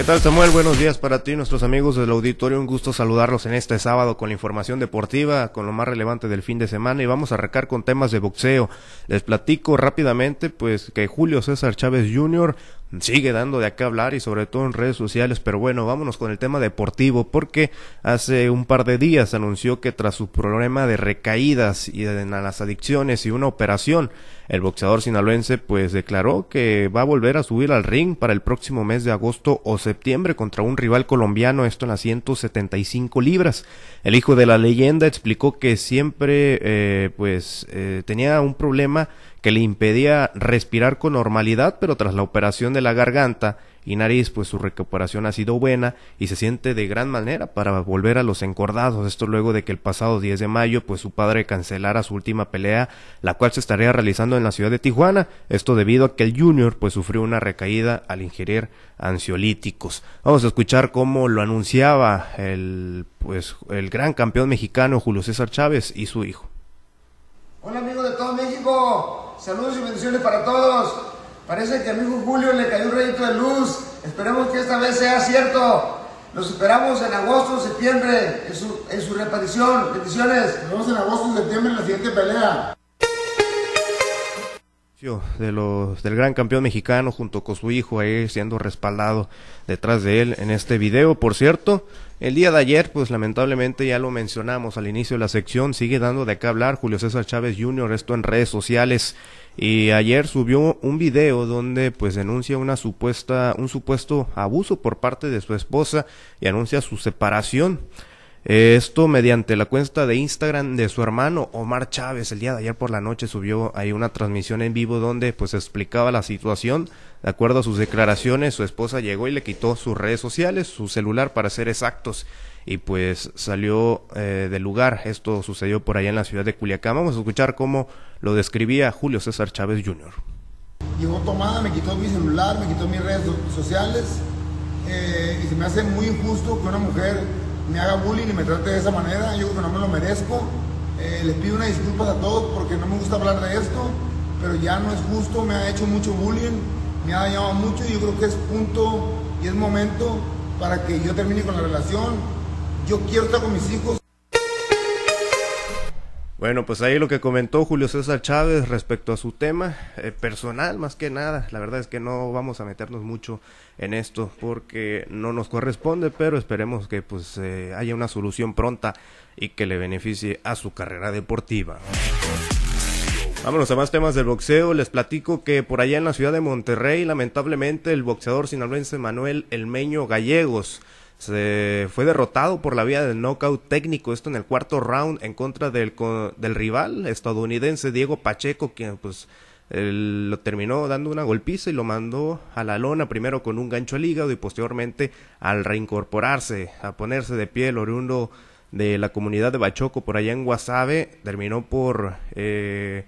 ¿Qué tal Samuel? Buenos días para ti, nuestros amigos del auditorio. Un gusto saludarlos en este sábado con la información deportiva, con lo más relevante del fin de semana y vamos a arrancar con temas de boxeo. Les platico rápidamente pues que Julio César Chávez Jr. sigue dando de acá hablar y sobre todo en redes sociales, pero bueno, vámonos con el tema deportivo porque hace un par de días anunció que tras su problema de recaídas y de las adicciones y una operación, el boxeador sinaloense pues declaró que va a volver a subir al ring para el próximo mes de agosto o septiembre contra un rival colombiano, esto en las 175 libras. El hijo de la leyenda explicó que siempre eh, pues eh, tenía un problema que le impedía respirar con normalidad, pero tras la operación de la garganta y nariz, pues su recuperación ha sido buena y se siente de gran manera para volver a los encordados. Esto luego de que el pasado 10 de mayo, pues su padre cancelara su última pelea, la cual se estaría realizando en la ciudad de Tijuana. Esto debido a que el Junior, pues sufrió una recaída al ingerir ansiolíticos. Vamos a escuchar cómo lo anunciaba el, pues, el gran campeón mexicano Julio César Chávez y su hijo. Hola amigos de todo México, Saludos y bendiciones para todos. Parece que a mi hijo Julio le cayó un rayito de luz. Esperemos que esta vez sea cierto. Los esperamos en agosto septiembre en su, en. Bendiciones. Nos vemos en agosto septiembre en la siguiente pelea. De los, del gran campeón mexicano junto con su hijo ahí siendo respaldado detrás de él en este video. Por cierto, el día de ayer, pues lamentablemente ya lo mencionamos al inicio de la sección, sigue dando de qué hablar Julio César Chávez Jr., esto en redes sociales. Y ayer subió un video donde pues denuncia una supuesta, un supuesto abuso por parte de su esposa y anuncia su separación. Esto mediante la cuenta de Instagram de su hermano Omar Chávez. El día de ayer por la noche subió ahí una transmisión en vivo donde pues explicaba la situación. De acuerdo a sus declaraciones, su esposa llegó y le quitó sus redes sociales, su celular para ser exactos. Y pues salió eh, del lugar. Esto sucedió por allá en la ciudad de Culiacán. Vamos a escuchar cómo lo describía Julio César Chávez Jr. Llegó tomada, me quitó mi celular, me quitó mis redes sociales. Eh, y se me hace muy injusto que una mujer me haga bullying y me trate de esa manera. Yo creo que no me lo merezco. Eh, les pido una disculpas a todos porque no me gusta hablar de esto, pero ya no es justo, me ha hecho mucho bullying, me ha dañado mucho y yo creo que es punto y es momento para que yo termine con la relación. Yo quiero estar con mis hijos. Bueno, pues ahí lo que comentó Julio César Chávez respecto a su tema eh, personal, más que nada. La verdad es que no vamos a meternos mucho en esto porque no nos corresponde, pero esperemos que pues eh, haya una solución pronta y que le beneficie a su carrera deportiva. Vámonos a más temas del boxeo. Les platico que por allá en la ciudad de Monterrey, lamentablemente, el boxeador sinaloense Manuel Elmeño Gallegos se fue derrotado por la vía del knockout técnico, esto en el cuarto round en contra del, del rival estadounidense Diego Pacheco, quien pues lo terminó dando una golpiza y lo mandó a la lona primero con un gancho al hígado y posteriormente al reincorporarse, a ponerse de pie el oriundo de la comunidad de Bachoco por allá en Guasave, terminó por eh,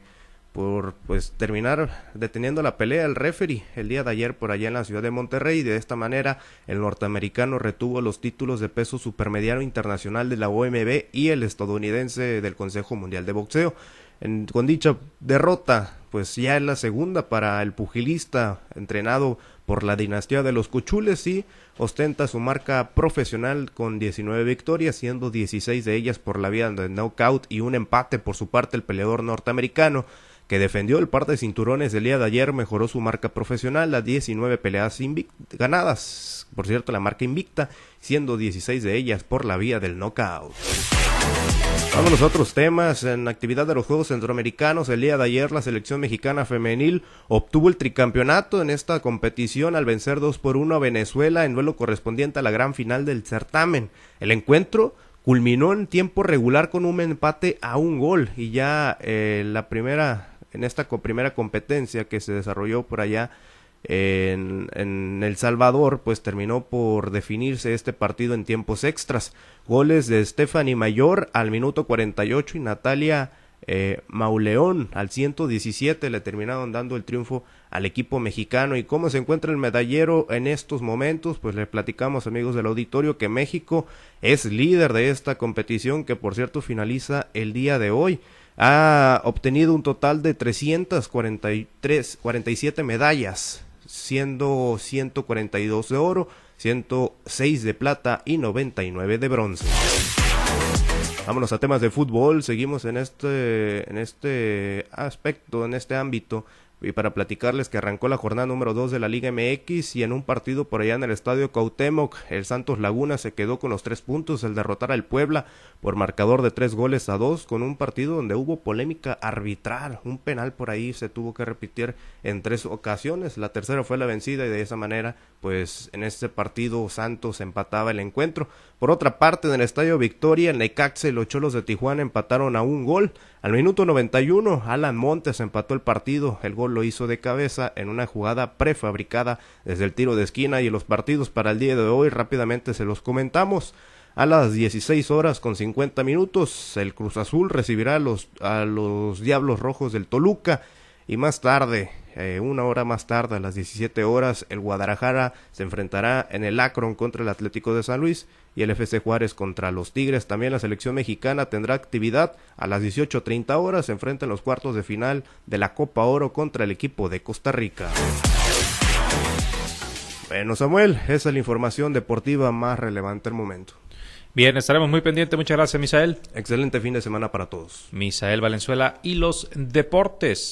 por pues terminar deteniendo la pelea el referee el día de ayer por allá en la ciudad de Monterrey y de esta manera el norteamericano retuvo los títulos de peso supermediano internacional de la OMB y el estadounidense del Consejo Mundial de Boxeo. En, con dicha derrota, pues ya es la segunda para el pugilista entrenado por la dinastía de los Cuchules y ostenta su marca profesional con 19 victorias, siendo 16 de ellas por la vía de knockout y un empate por su parte el peleador norteamericano que defendió el par de cinturones del día de ayer, mejoró su marca profesional a 19 peleas ganadas, por cierto la marca invicta, siendo 16 de ellas por la vía del knockout. Vámonos a otros temas. En actividad de los Juegos Centroamericanos, el día de ayer la selección mexicana femenil obtuvo el tricampeonato en esta competición al vencer 2 por 1 a Venezuela en duelo correspondiente a la gran final del certamen. El encuentro culminó en tiempo regular con un empate a un gol y ya eh, la primera en esta primera competencia que se desarrolló por allá en, El Salvador, pues terminó por definirse este partido en tiempos extras. Goles de Stephanie Mayor al minuto 48 y Natalia eh, Mauleón al 117 le terminaron dando el triunfo al equipo mexicano. ¿Y cómo se encuentra el medallero en estos momentos? Pues le platicamos amigos del auditorio que México es líder de esta competición que por cierto finaliza el día de hoy ha obtenido un total de 343, 47 medallas, siendo 142 de oro, 106 de plata y 99 de bronce. Vámonos a temas de fútbol, seguimos en este, en este aspecto, en este ámbito y para platicarles que arrancó la jornada número 2 de la Liga MX y en un partido por allá en el estadio Cautemoc, el Santos Laguna se quedó con los tres puntos al derrotar al Puebla por marcador de tres goles a dos con un partido donde hubo polémica arbitral, un penal por ahí se tuvo que repetir en tres ocasiones, la tercera fue la vencida y de esa manera pues en este partido Santos empataba el encuentro. Por otra parte, en el Estadio Victoria, el Necaxa los Cholos de Tijuana empataron a un gol. Al minuto 91, Alan Montes empató el partido. El gol lo hizo de cabeza en una jugada prefabricada desde el tiro de esquina y los partidos para el día de hoy rápidamente se los comentamos. A las 16 horas con 50 minutos, el Cruz Azul recibirá a los, a los Diablos Rojos del Toluca y más tarde, eh, una hora más tarde, a las 17 horas, el Guadalajara se enfrentará en el Akron contra el Atlético de San Luis y el FC Juárez contra los Tigres. También la selección mexicana tendrá actividad a las 18.30 horas. Se enfrentan los cuartos de final de la Copa Oro contra el equipo de Costa Rica. Bueno, Samuel, esa es la información deportiva más relevante al momento. Bien, estaremos muy pendientes. Muchas gracias, Misael. Excelente fin de semana para todos. Misael Valenzuela y los deportes.